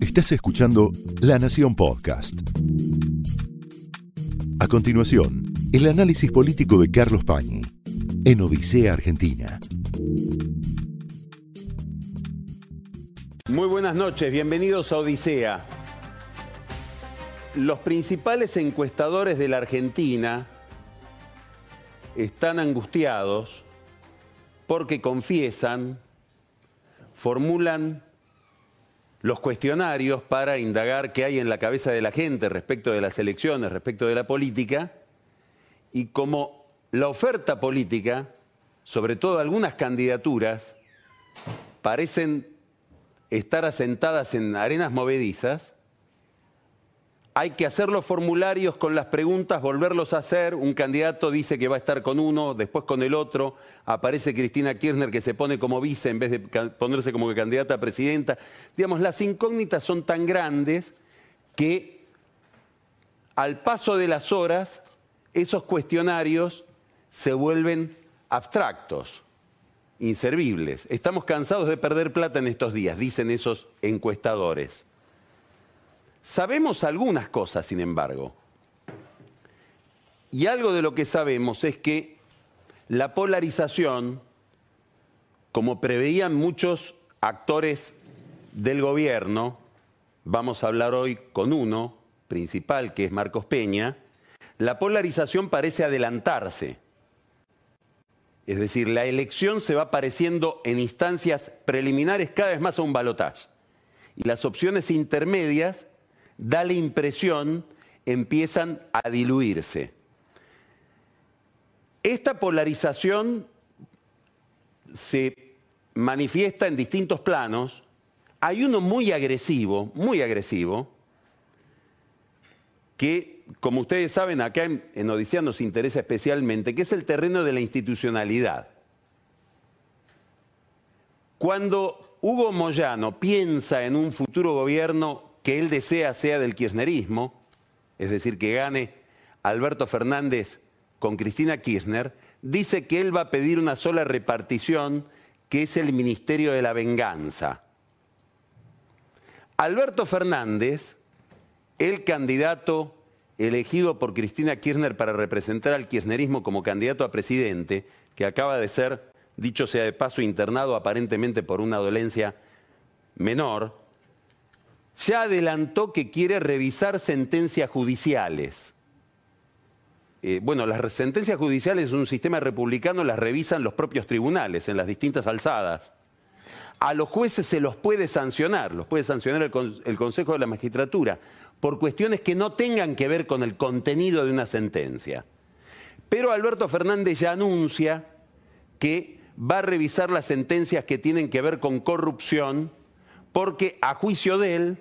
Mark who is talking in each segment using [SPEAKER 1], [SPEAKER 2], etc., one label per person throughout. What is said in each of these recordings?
[SPEAKER 1] Estás escuchando La Nación Podcast. A continuación, el análisis político de Carlos Pañi en Odisea Argentina.
[SPEAKER 2] Muy buenas noches, bienvenidos a Odisea. Los principales encuestadores de la Argentina están angustiados porque confiesan, formulan los cuestionarios para indagar qué hay en la cabeza de la gente respecto de las elecciones, respecto de la política, y como la oferta política, sobre todo algunas candidaturas, parecen estar asentadas en arenas movedizas, hay que hacer los formularios con las preguntas, volverlos a hacer. Un candidato dice que va a estar con uno, después con el otro. Aparece Cristina Kirchner que se pone como vice en vez de ponerse como candidata a presidenta. Digamos, las incógnitas son tan grandes que al paso de las horas esos cuestionarios se vuelven abstractos, inservibles. Estamos cansados de perder plata en estos días, dicen esos encuestadores. Sabemos algunas cosas, sin embargo. Y algo de lo que sabemos es que la polarización, como preveían muchos actores del gobierno, vamos a hablar hoy con uno principal, que es Marcos Peña, la polarización parece adelantarse. Es decir, la elección se va pareciendo en instancias preliminares cada vez más a un balotaje. Y las opciones intermedias da la impresión, empiezan a diluirse. Esta polarización se manifiesta en distintos planos. Hay uno muy agresivo, muy agresivo, que, como ustedes saben, acá en, en Odisea nos interesa especialmente, que es el terreno de la institucionalidad. Cuando Hugo Moyano piensa en un futuro gobierno que él desea sea del kirchnerismo, es decir, que gane Alberto Fernández con Cristina Kirchner, dice que él va a pedir una sola repartición, que es el Ministerio de la Venganza. Alberto Fernández, el candidato elegido por Cristina Kirchner para representar al kirchnerismo como candidato a presidente, que acaba de ser, dicho sea de paso, internado aparentemente por una dolencia menor, ya adelantó que quiere revisar sentencias judiciales. Eh, bueno, las sentencias judiciales en un sistema republicano las revisan los propios tribunales en las distintas alzadas. A los jueces se los puede sancionar, los puede sancionar el, el Consejo de la Magistratura, por cuestiones que no tengan que ver con el contenido de una sentencia. Pero Alberto Fernández ya anuncia que va a revisar las sentencias que tienen que ver con corrupción, porque a juicio de él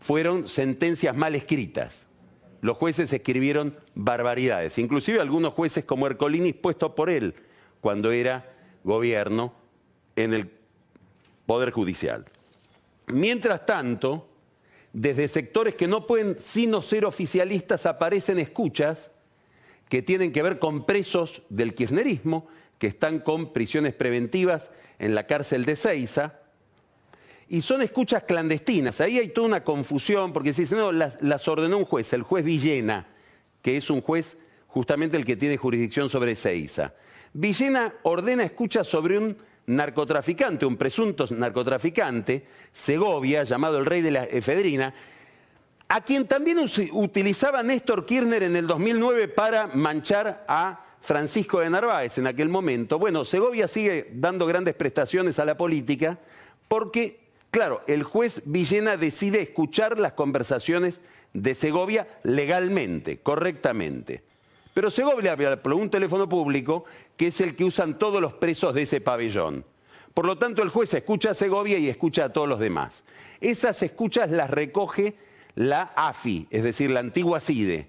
[SPEAKER 2] fueron sentencias mal escritas. Los jueces escribieron barbaridades, inclusive algunos jueces como Ercolini puesto por él cuando era gobierno en el Poder Judicial. Mientras tanto, desde sectores que no pueden sino ser oficialistas aparecen escuchas que tienen que ver con presos del kirchnerismo, que están con prisiones preventivas en la cárcel de Ceiza, y son escuchas clandestinas. Ahí hay toda una confusión porque se dice, no, las, ordenó un juez, el juez Villena, que es un juez justamente el que tiene jurisdicción sobre Seiza. Villena ordena escuchas sobre un narcotraficante, un presunto narcotraficante, Segovia, llamado el rey de la efedrina, a quien también utilizaba Néstor Kirchner en el 2009 para manchar a Francisco de Narváez en aquel momento. Bueno, Segovia sigue dando grandes prestaciones a la política porque Claro, el juez Villena decide escuchar las conversaciones de Segovia legalmente, correctamente. Pero Segovia habla por un teléfono público que es el que usan todos los presos de ese pabellón. Por lo tanto, el juez escucha a Segovia y escucha a todos los demás. Esas escuchas las recoge la AFI, es decir, la antigua CIDE.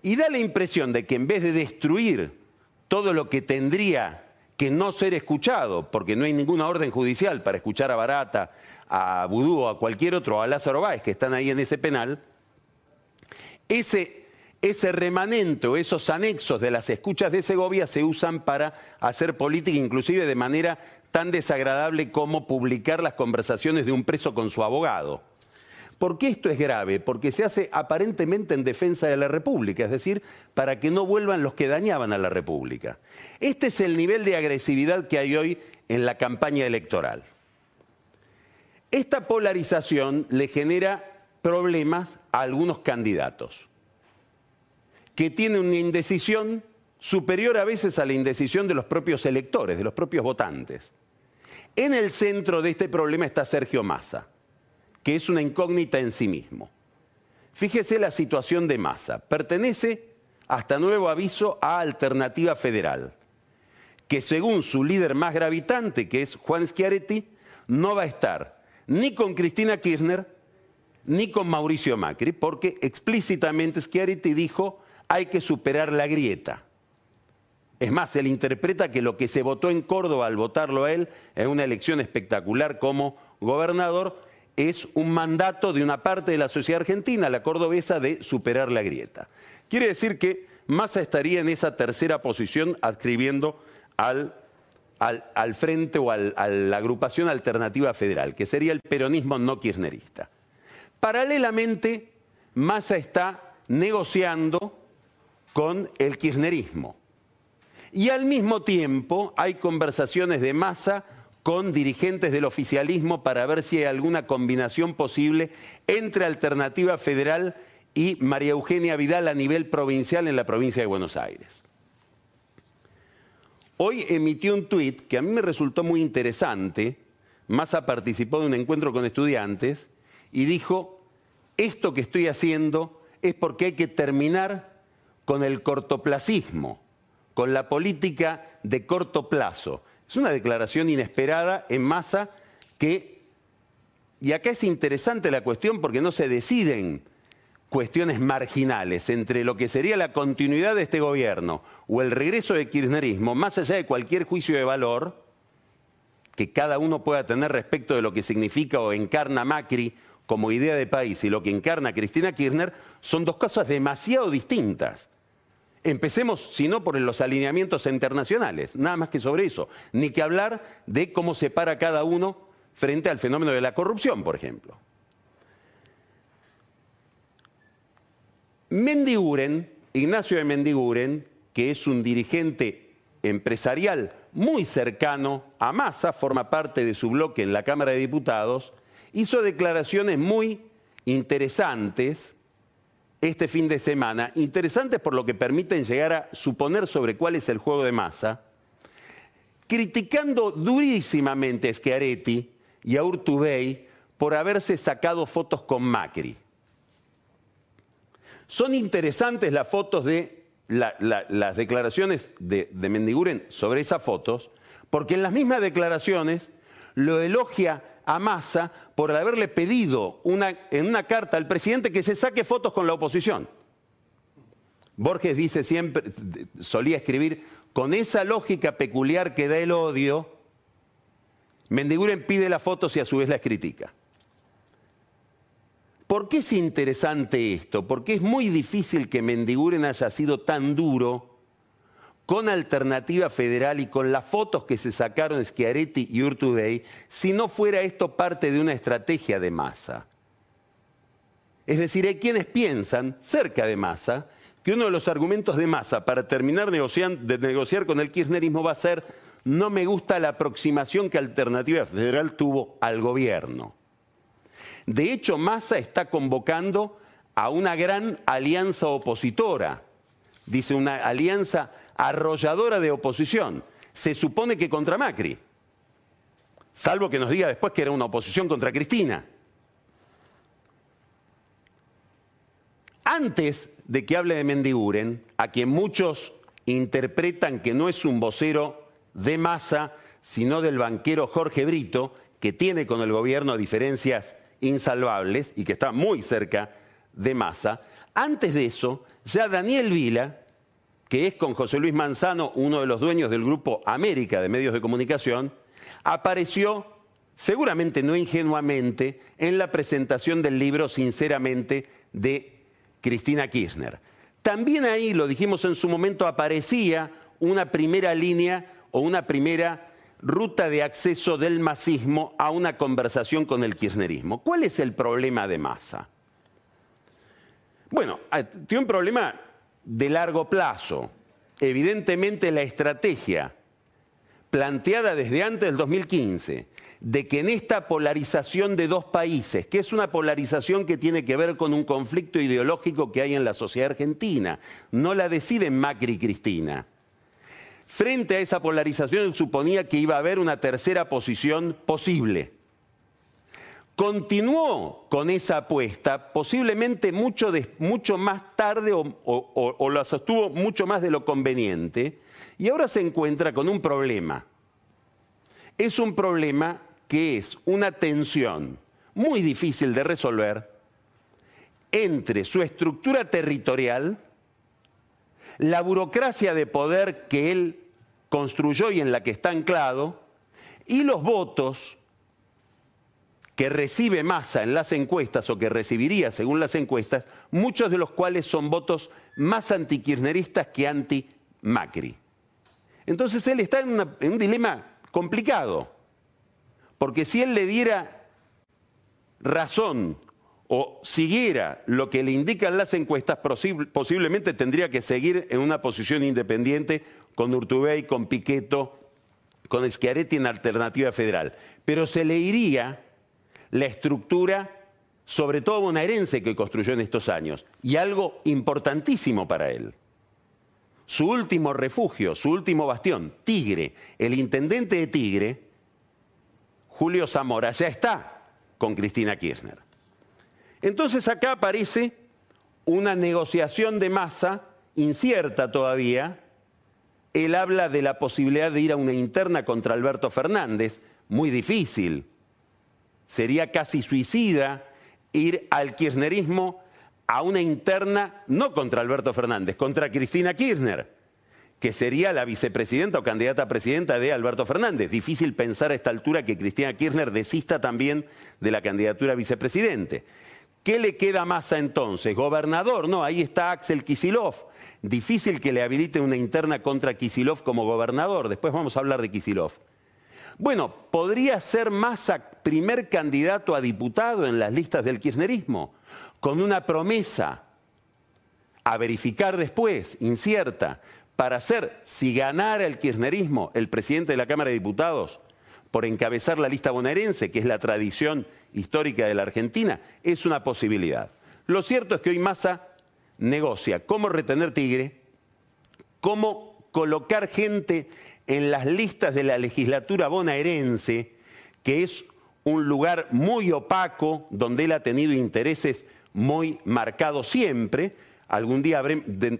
[SPEAKER 2] Y da la impresión de que en vez de destruir todo lo que tendría que no ser escuchado, porque no hay ninguna orden judicial para escuchar a Barata, a Budú o a cualquier otro, a Lázaro Báez, que están ahí en ese penal, ese, ese remanente esos anexos de las escuchas de Segovia se usan para hacer política, inclusive de manera tan desagradable como publicar las conversaciones de un preso con su abogado. ¿Por qué esto es grave? Porque se hace aparentemente en defensa de la República, es decir, para que no vuelvan los que dañaban a la República. Este es el nivel de agresividad que hay hoy en la campaña electoral. Esta polarización le genera problemas a algunos candidatos que tienen una indecisión superior a veces a la indecisión de los propios electores, de los propios votantes. En el centro de este problema está Sergio Massa, que es una incógnita en sí mismo. Fíjese la situación de Massa. Pertenece, hasta nuevo aviso, a Alternativa Federal, que según su líder más gravitante, que es Juan Schiaretti, no va a estar ni con Cristina Kirchner ni con Mauricio Macri, porque explícitamente Schiaretti dijo hay que superar la grieta. Es más, él interpreta que lo que se votó en Córdoba al votarlo a él en una elección espectacular como gobernador es un mandato de una parte de la sociedad argentina, la cordobesa, de superar la grieta. Quiere decir que Massa estaría en esa tercera posición adscribiendo al, al, frente o a la agrupación alternativa federal, que sería el peronismo no kirchnerista. Paralelamente, Massa está negociando con el kirchnerismo. Y al mismo tiempo hay conversaciones de masa con dirigentes del oficialismo para ver si hay alguna combinación posible entre Alternativa Federal y María Eugenia Vidal a nivel provincial en la provincia de Buenos Aires. Hoy emitió un tuit que a mí me resultó muy interesante. Massa participó de un encuentro con estudiantes y dijo, esto que estoy haciendo es porque hay que terminar con el cortoplacismo, con la política de corto plazo. Es una declaración inesperada en masa que, y acá es interesante la cuestión porque no se deciden cuestiones marginales entre lo que sería la continuidad de este gobierno o el regreso del kirchnerismo, más allá de cualquier juicio de valor que cada uno pueda tener respecto de lo que significa o encarna Macri como idea de país y lo que encarna Cristina Kirchner, son dos cosas demasiado distintas. Empecemos, si no, por los alineamientos internacionales, nada más que sobre eso. Ni que hablar de cómo se para cada uno frente al fenómeno de la corrupción, por ejemplo. Mendiguren, Ignacio de Mendiguren, que es un dirigente empresarial muy cercano a Massa, forma parte de su bloque en la Cámara de Diputados, hizo declaraciones muy interesantes este fin de semana, interesantes por lo que permiten llegar a suponer sobre cuál es el juego de masa, criticando durísimamente a Schiaretti y a Urtubey por haberse sacado fotos con Macri. Son interesantes las fotos de las declaraciones de, de Mendiguren sobre esas fotos, porque en las mismas declaraciones lo elogia a Massa por haberle pedido en una carta al presidente que se saque fotos con la oposición. Borges dice siempre, solía escribir, con esa lógica peculiar que da el odio, Mendiguren pide las fotos y a su vez las critica. ¿Por qué es interesante esto? Porque es muy difícil que Mendiguren haya sido tan duro con Alternativa Federal y con las fotos que se sacaron Schiaretti y Urtubey, si no fuera esto parte de una estrategia de masa. Es decir, hay quienes piensan, cerca de masa, que uno de los argumentos de masa para terminar de negociar con el kirchnerismo va a ser no me gusta la aproximación que Alternativa Federal tuvo al gobierno. De hecho, Massa está convocando a una gran alianza opositora. Dice una alianza arrolladora de oposición. Se supone que contra Macri, salvo que nos diga después que era una oposición contra Cristina. Antes de que hable de Mendiguren, a quien muchos interpretan que no es un vocero de masa, sino del banquero Jorge Brito, que tiene con el gobierno diferencias insalvables y que está muy cerca de masa, antes de eso, ya Daniel Vila, que es con José Luis Manzano, uno de los dueños del grupo América de Medios de Comunicación, apareció, seguramente no ingenuamente, en la presentación del libro Sinceramente de Cristina Kirchner. también ahí, lo dijimos en su momento, aparecía una primera línea o una primera ruta de acceso del masismo a una conversación con el kirchnerismo. ¿Cuál es el problema de Massa? Bueno, ah, tiene un problema de largo plazo. Evidentemente la estrategia planteada desde antes del 2015 de que en esta polarización de dos países, que es una polarización que tiene que ver con un conflicto ideológico que hay en la sociedad argentina, no la deciden Macri y Cristina. Frente a esa polarización suponía que iba a haber una tercera posición posible. Continuó con esa apuesta posiblemente mucho, mucho más tarde o, o la sostuvo mucho más de lo conveniente y ahora se encuentra con un problema. Es un problema que es una tensión muy difícil de resolver entre su estructura territorial, la burocracia de poder que él construyó y en la que está anclado, y los votos que recibe Massa en las encuestas o que recibiría según las encuestas, muchos de los cuales son votos más antikirchneristas que anti-Macri. Entonces él está en, en un dilema complicado. Porque si él le diera razón o siguiera lo que le indican las encuestas, posiblemente tendría que seguir en una posición independiente con Urtubey, con Piqueto, con Schiaretti en alternativa federal. Pero se le iría la estructura, sobre todo bonaerense, que construyó en estos años. Y algo importantísimo para él. Su último refugio, su último bastión, Tigre. El intendente de Tigre Julio Zamora ya está con Cristina Kirchner. Entonces acá aparece una negociación de masa incierta todavía. Él habla de la posibilidad de ir a una interna contra Alberto Fernández, muy difícil. Sería casi suicida ir al kirchnerismo a una interna no contra Alberto Fernández, contra Cristina Kirchner que sería la vicepresidenta o candidata a presidenta de Alberto Fernández. Difícil pensar a esta altura que Cristina Kirchner desista también de la candidatura a vicepresidente. ¿Qué le queda más a entonces? ¿Gobernador? No, ahí está Axel Kisilov. Difícil que le habilite una interna contra Kisilov como gobernador. Después vamos a hablar de Kisilov. Bueno, podría ser Massa primer candidato a diputado en las listas del kirchnerismo, con una promesa a verificar después, incierta, para ser, si ganara el kirchnerismo, el presidente de la Cámara de Diputados, por encabezar la lista bonaerense, que es la tradición histórica de la Argentina, es una posibilidad. Lo cierto es que hoy Massa negocia cómo retener Tigre, cómo colocar gente en las listas de la legislatura bonaerense, que es un lugar muy opaco, donde él ha tenido intereses muy marcados siempre, Algún día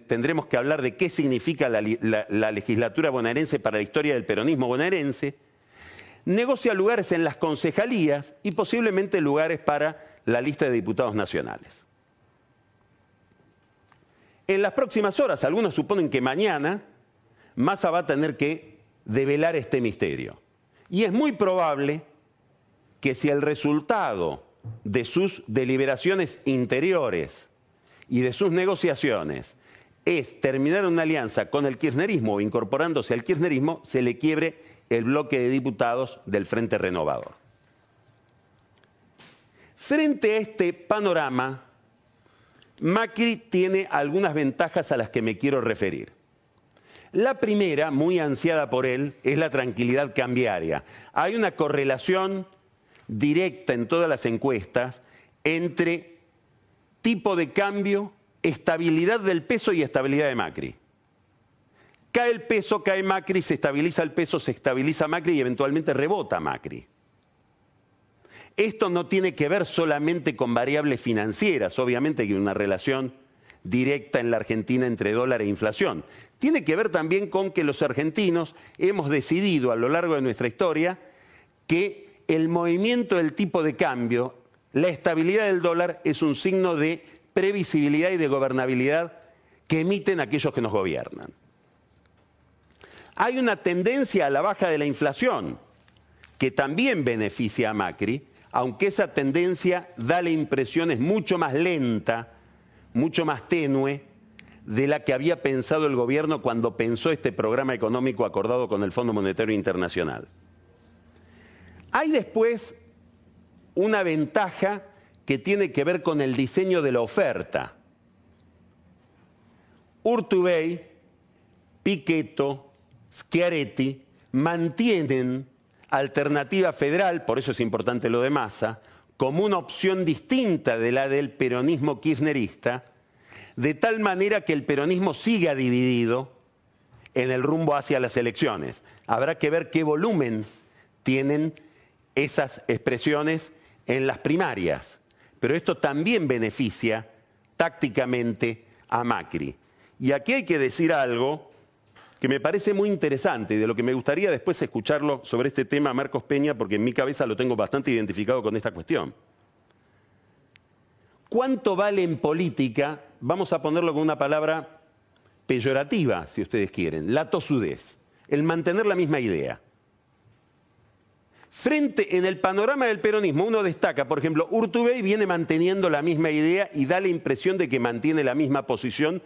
[SPEAKER 2] tendremos que hablar de qué significa la, la legislatura bonaerense para la historia del peronismo bonaerense. Negocia lugares en las concejalías y posiblemente lugares para la lista de diputados nacionales. En las próximas horas, algunos suponen que mañana, Massa va a tener que develar este misterio. Y es muy probable que si el resultado de sus deliberaciones interiores y de sus negociaciones es terminar una alianza con el kirchnerismo o incorporándose al kirchnerismo, se le quiebre el bloque de diputados del Frente Renovador. Frente a este panorama, Macri tiene algunas ventajas a las que me quiero referir. La primera, muy ansiada por él, es la tranquilidad cambiaria. Hay una correlación directa en todas las encuestas entre tipo de cambio, estabilidad del peso y estabilidad de Macri. Cae el peso, cae Macri, se estabiliza el peso, se estabiliza Macri y eventualmente rebota Macri. Esto no tiene que ver solamente con variables financieras, obviamente hay una relación directa en la Argentina entre dólar e inflación. Tiene que ver también con que los argentinos hemos decidido a lo largo de nuestra historia que el movimiento del tipo de cambio la estabilidad del dólar es un signo de previsibilidad y de gobernabilidad que emiten aquellos que nos gobiernan. Hay una tendencia a la baja de la inflación que también beneficia a Macri, aunque esa tendencia da la impresión es mucho más lenta, mucho más tenue de la que había pensado el gobierno cuando pensó este programa económico acordado con el Fondo Monetario Internacional. Hay después una ventaja que tiene que ver con el diseño de la oferta. Urtubey, Piqueto, Schiaretti mantienen alternativa federal, por eso es importante lo de Massa, como una opción distinta de la del peronismo kirchnerista, de tal manera que el peronismo siga dividido en el rumbo hacia las elecciones. Habrá que ver qué volumen tienen esas expresiones en las primarias, pero esto también beneficia tácticamente a Macri. Y aquí hay que decir algo que me parece muy interesante y de lo que me gustaría después escucharlo sobre este tema Marcos Peña, porque en mi cabeza lo tengo bastante identificado con esta cuestión. ¿Cuánto vale en política vamos a ponerlo con una palabra peyorativa, si ustedes quieren, la tosudez, el mantener la misma idea. Frente en el panorama del peronismo, uno destaca, por ejemplo, Urtubey viene manteniendo la misma idea y da la impresión de que mantiene la misma posición,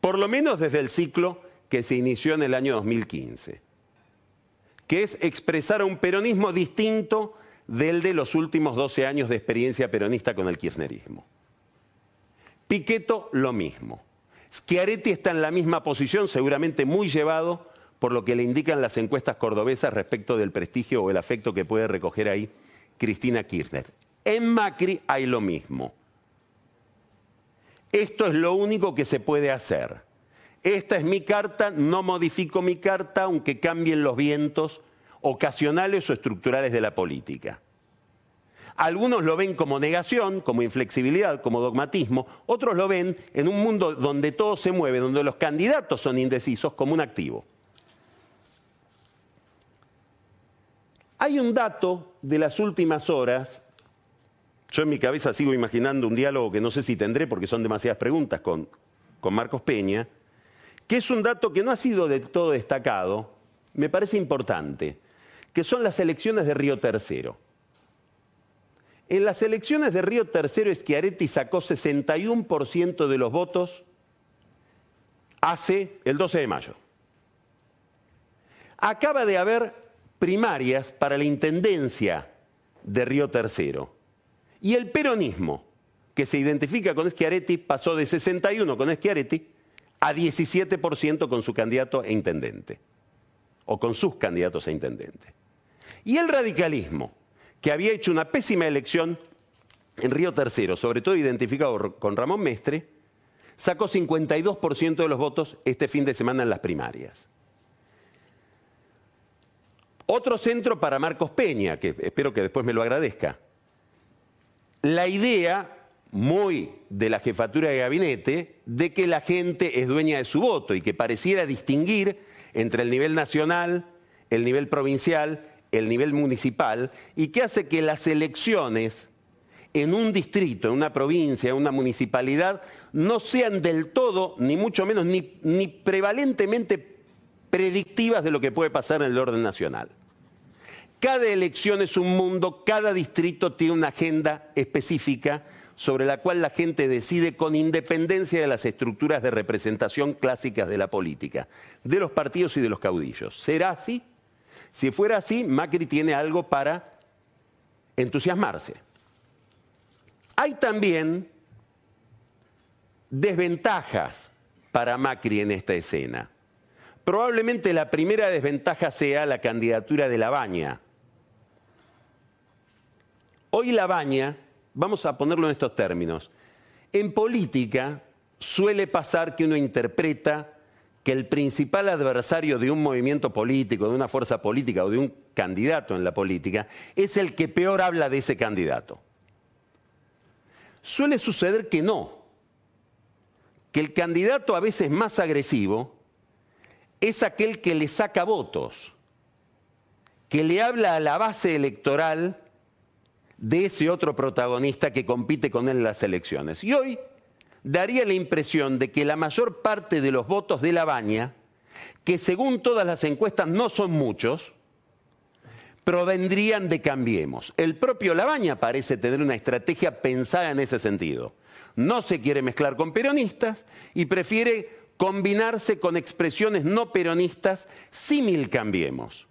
[SPEAKER 2] por lo menos desde el ciclo que se inició en el año 2015, que es expresar un peronismo distinto del de los últimos 12 años de experiencia peronista con el kirchnerismo. Piqueto lo mismo. Schiaretti está en la misma posición, seguramente muy llevado por lo que le indican las encuestas cordobesas respecto del prestigio o el afecto que puede recoger ahí Cristina Kirchner. En Macri hay lo mismo. Esto es lo único que se puede hacer. Esta es mi carta, no modifico mi carta aunque cambien los vientos ocasionales o estructurales de la política. Algunos lo ven como negación, como inflexibilidad, como dogmatismo, otros lo ven en un mundo donde todo se mueve, donde los candidatos son indecisos, como un activo. Hay un dato de las últimas horas, yo en mi cabeza sigo imaginando un diálogo que no sé si tendré porque son demasiadas preguntas con, con Marcos Peña, que es un dato que no ha sido de todo destacado, me parece importante, que son las elecciones de Río Tercero. En las elecciones de Río Tercero, Schiaretti sacó 61% de los votos hace el 12 de mayo. Acaba de haber primarias para la intendencia de Río Tercero. Y el peronismo, que se identifica con Schiaretti, pasó de 61 con Schiaretti a 17% con su candidato a intendente, o con sus candidatos a intendente. Y el radicalismo, que había hecho una pésima elección en Río Tercero, sobre todo identificado con Ramón Mestre, sacó 52% de los votos este fin de semana en las primarias. Otro centro para Marcos Peña, que espero que después me lo agradezca. La idea, muy de la jefatura de gabinete, de que la gente es dueña de su voto y que pareciera distinguir entre el nivel nacional, el nivel provincial el nivel municipal y que hace que las elecciones en un distrito, en una provincia, en una municipalidad, no sean del todo, ni mucho menos, ni, ni prevalentemente predictivas de lo que puede pasar en el orden nacional. Cada elección es un mundo, cada distrito tiene una agenda específica sobre la cual la gente decide con independencia de las estructuras de representación clásicas de la política, de los partidos y de los caudillos. ¿Será así? Si fuera así, Macri tiene algo para entusiasmarse. Hay también desventajas para Macri en esta escena. Probablemente la primera desventaja sea la candidatura de Labaña. Hoy Labaña, vamos a ponerlo en estos términos, en política suele pasar que uno interpreta que el principal adversario de un movimiento político, de una fuerza política o de un candidato en la política es el que peor habla de ese candidato. Suele suceder que no, que el candidato a veces más agresivo es aquel que le saca votos, que le habla a la base electoral de ese otro protagonista que compite con él en las elecciones. Y hoy daría la impresión de que la mayor parte de los votos de la baña, que según todas las encuestas no son muchos, provendrían de Cambiemos. El propio Labaña parece tener una estrategia pensada en ese sentido. No se quiere mezclar con peronistas y prefiere combinarse con expresiones no peronistas símil Cambiemos.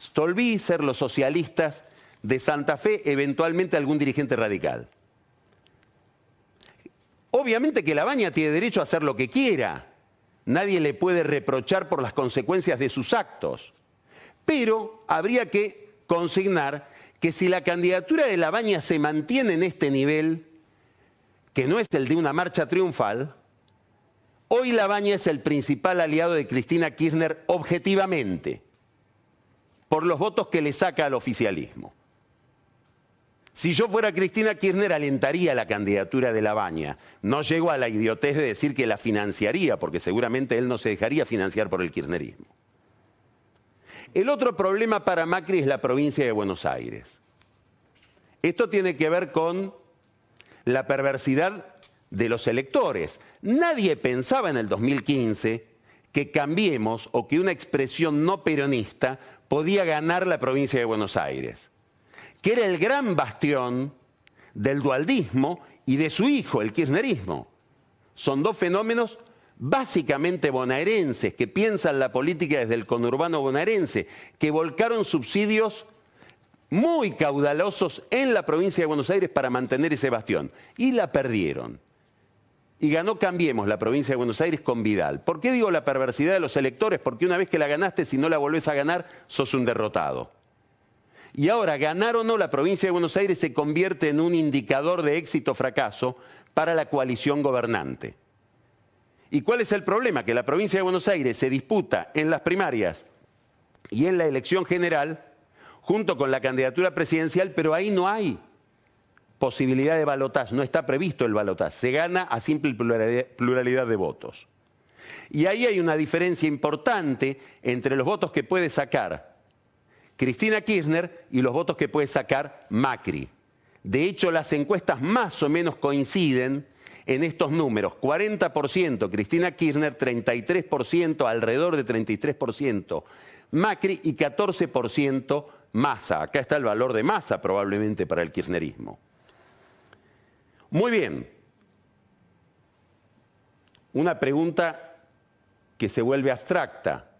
[SPEAKER 2] Stolbizer, los socialistas de Santa Fe, eventualmente algún dirigente radical. Obviamente que Labaña tiene derecho a hacer lo que quiera. Nadie le puede reprochar por las consecuencias de sus actos. Pero habría que consignar que si la candidatura de Labaña se mantiene en este nivel, que no es el de una marcha triunfal, hoy Labaña es el principal aliado de Cristina Kirchner objetivamente, por los votos que le saca al oficialismo. Si yo fuera Cristina Kirchner, alentaría la candidatura de Labaña. No llego a la idiotez de decir que la financiaría, porque seguramente él no se dejaría financiar por el kirchnerismo. El otro problema para Macri es la provincia de Buenos Aires. Esto tiene que ver con la perversidad de los electores. Nadie pensaba en el 2015 que cambiemos o que una expresión no peronista podía ganar la provincia de Buenos Aires, que era el gran bastión del dualdismo y de su hijo, el kirchnerismo. Son dos fenómenos básicamente bonaerenses, que piensan la política desde el conurbano bonaerense, que volcaron subsidios muy caudalosos en la provincia de Buenos Aires para mantener ese bastión. Y la perdieron. Y ganó Cambiemos la provincia de Buenos Aires con Vidal. ¿Por qué digo la perversidad de los electores? Porque una vez que la ganaste, si no la volvés a ganar, sos un derrotado. Y ahora, ganar o no, la provincia de Buenos Aires se convierte en un indicador de éxito o fracaso para la coalición gobernante. ¿Y cuál es el problema? Que la provincia de Buenos Aires se disputa en las primarias y en la elección general junto con la candidatura presidencial, pero ahí no hay posibilidad de balotaje, no está previsto el balotaje, se gana a simple pluralidad de votos. Y ahí hay una diferencia importante entre los votos que puede sacar Cristina Kirchner y los votos que puede sacar Macri. De hecho, las encuestas más o menos coinciden en estos números. 40% Cristina Kirchner, 33%, alrededor de 33% Macri y 14% Massa. Acá está el valor de Massa probablemente para el kirchnerismo. Muy bien. Una pregunta que se vuelve abstracta.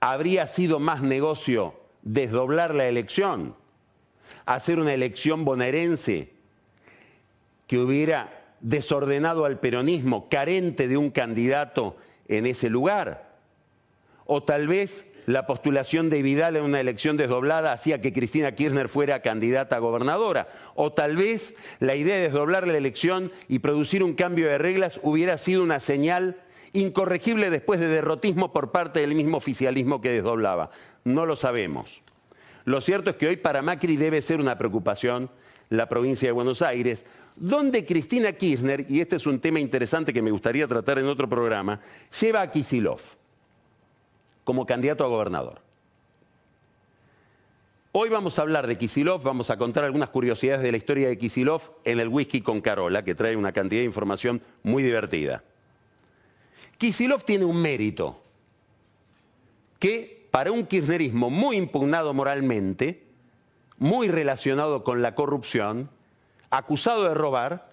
[SPEAKER 2] ¿Habría sido más negocio desdoblar la elección? ¿Hacer una elección bonaerense que hubiera desordenado al peronismo, carente de un candidato en ese lugar. O tal vez la postulación de Vidal en una elección desdoblada hacía que Cristina Kirchner fuera candidata a gobernadora. O tal vez la idea de desdoblar la elección y producir un cambio de reglas hubiera sido una señal incorregible después de derrotismo por parte del mismo oficialismo que desdoblaba. No lo sabemos. Lo cierto es que hoy para Macri debe ser una preocupación la provincia de Buenos Aires, donde Cristina Kirchner, y este es un tema interesante que me gustaría tratar en otro programa, lleva a Kisilov como candidato a gobernador. Hoy vamos a hablar de Kisilov, vamos a contar algunas curiosidades de la historia de Kisilov en el Whisky con Carola, que trae una cantidad de información muy divertida. Kisilov tiene un mérito que para un kirchnerismo muy impugnado moralmente, muy relacionado con la corrupción, acusado de robar,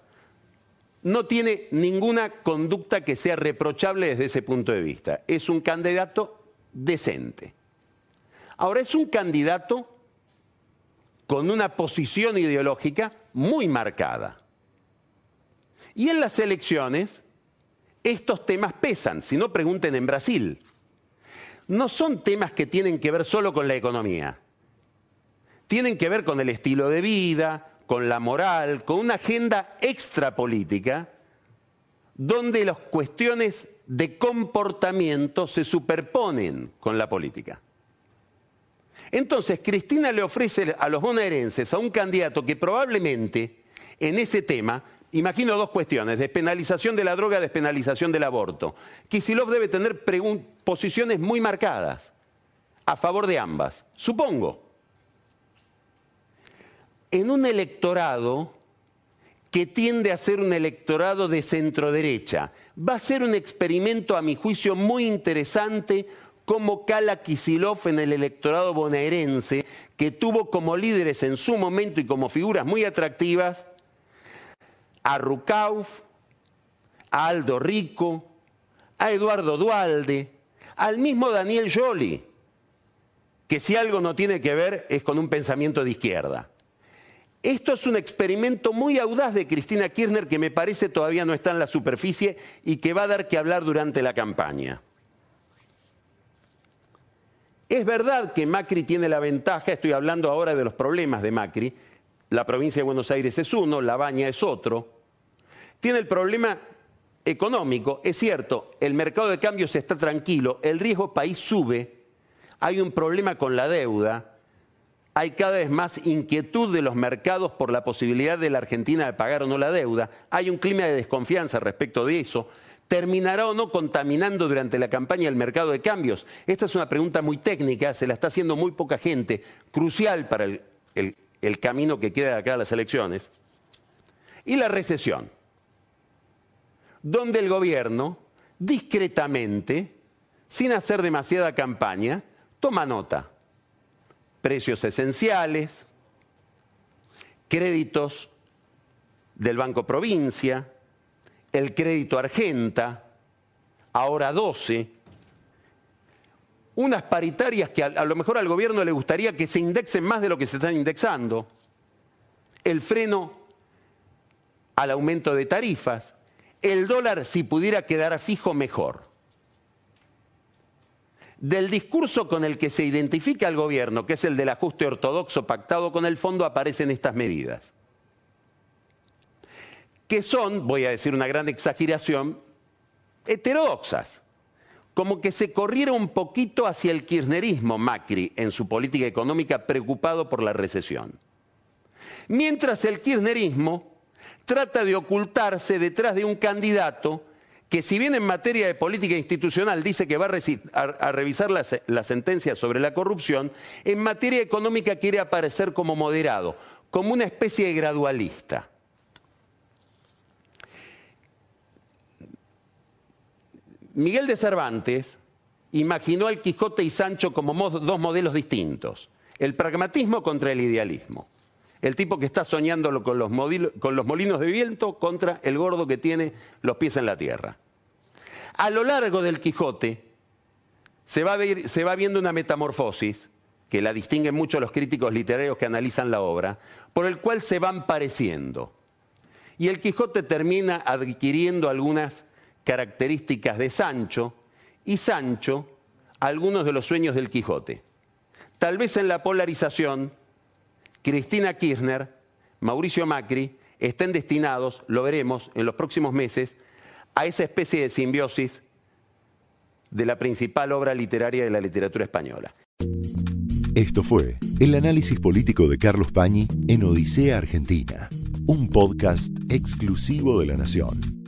[SPEAKER 2] no tiene ninguna conducta que sea reprochable desde ese punto de vista. Es un candidato decente. Ahora es un candidato con una posición ideológica muy marcada. Y en las elecciones estos temas pesan, si no pregunten en Brasil. No son temas que tienen que ver solo con la economía. Tienen que ver con el estilo de vida, con la moral, con una agenda extrapolítica, donde las cuestiones de comportamiento se superponen con la política. Entonces, Cristina le ofrece a los bonaerenses a un candidato que probablemente en ese tema, imagino dos cuestiones, despenalización de la droga, despenalización del aborto. Kisilov debe tener posiciones muy marcadas a favor de ambas, supongo en un electorado que tiende a ser un electorado de centro derecha. Va a ser un experimento, a mi juicio, muy interesante cómo cala Kisilov en el electorado bonaerense, que tuvo como líderes en su momento y como figuras muy atractivas a Rucauf, a Aldo Rico, a Eduardo Dualde, al mismo Daniel Joly, que si algo no tiene que ver es con un pensamiento de izquierda. Esto es un experimento muy audaz de Cristina Kirchner que me parece todavía no está en la superficie y que va a dar que hablar durante la campaña. Es verdad que Macri tiene la ventaja, estoy hablando ahora de los problemas de Macri, la provincia de Buenos Aires es uno, La Baña es otro, tiene el problema económico, es cierto, el mercado de cambios está tranquilo, el riesgo país sube, hay un problema con la deuda, hay cada vez más inquietud de los mercados por la posibilidad de la Argentina de pagar o no la deuda, hay un clima de desconfianza respecto de eso, ¿terminará o no contaminando durante la campaña el mercado de cambios? Esta es una pregunta muy técnica, se la está haciendo muy poca gente, crucial para el, camino que queda de acá a las elecciones. Y la recesión donde el gobierno, discretamente, sin hacer demasiada campaña, toma nota. Precios esenciales, créditos del Banco Provincia, el crédito Argenta, ahora 12, unas paritarias que a, lo mejor al gobierno le gustaría que se indexen más de lo que se están indexando, el freno al aumento de tarifas, el dólar si pudiera quedar fijo mejor. Del discurso con el que se identifica al gobierno, que es el del ajuste ortodoxo pactado con el fondo, aparecen estas medidas. Que son, voy a decir una gran exageración, heterodoxas. Como que se corriera un poquito hacia el kirchnerismo Macri en su política económica preocupado por la recesión. Mientras el kirchnerismo trata de ocultarse detrás de un candidato que si bien en materia de política institucional dice que va a, revisar la, sentencia sobre la corrupción, en materia económica quiere aparecer como moderado, como una especie de gradualista. Miguel de Cervantes imaginó al Quijote y Sancho como dos modelos distintos, el pragmatismo contra el idealismo. El tipo que está soñando con los, molinos de viento contra el gordo que tiene los pies en la tierra. A lo largo del Quijote se va, se va viendo una metamorfosis que la distinguen mucho los críticos literarios que analizan la obra, por el cual se van pareciendo. Y el Quijote termina adquiriendo algunas características de Sancho y Sancho algunos de los sueños del Quijote. Tal vez en la polarización Cristina Kirchner, Mauricio Macri, estén destinados, lo veremos en los próximos meses, a esa especie de simbiosis de la principal obra literaria de la literatura española.
[SPEAKER 1] Esto fue el análisis político de Carlos Pañi en Odisea Argentina, un podcast exclusivo de la Nación.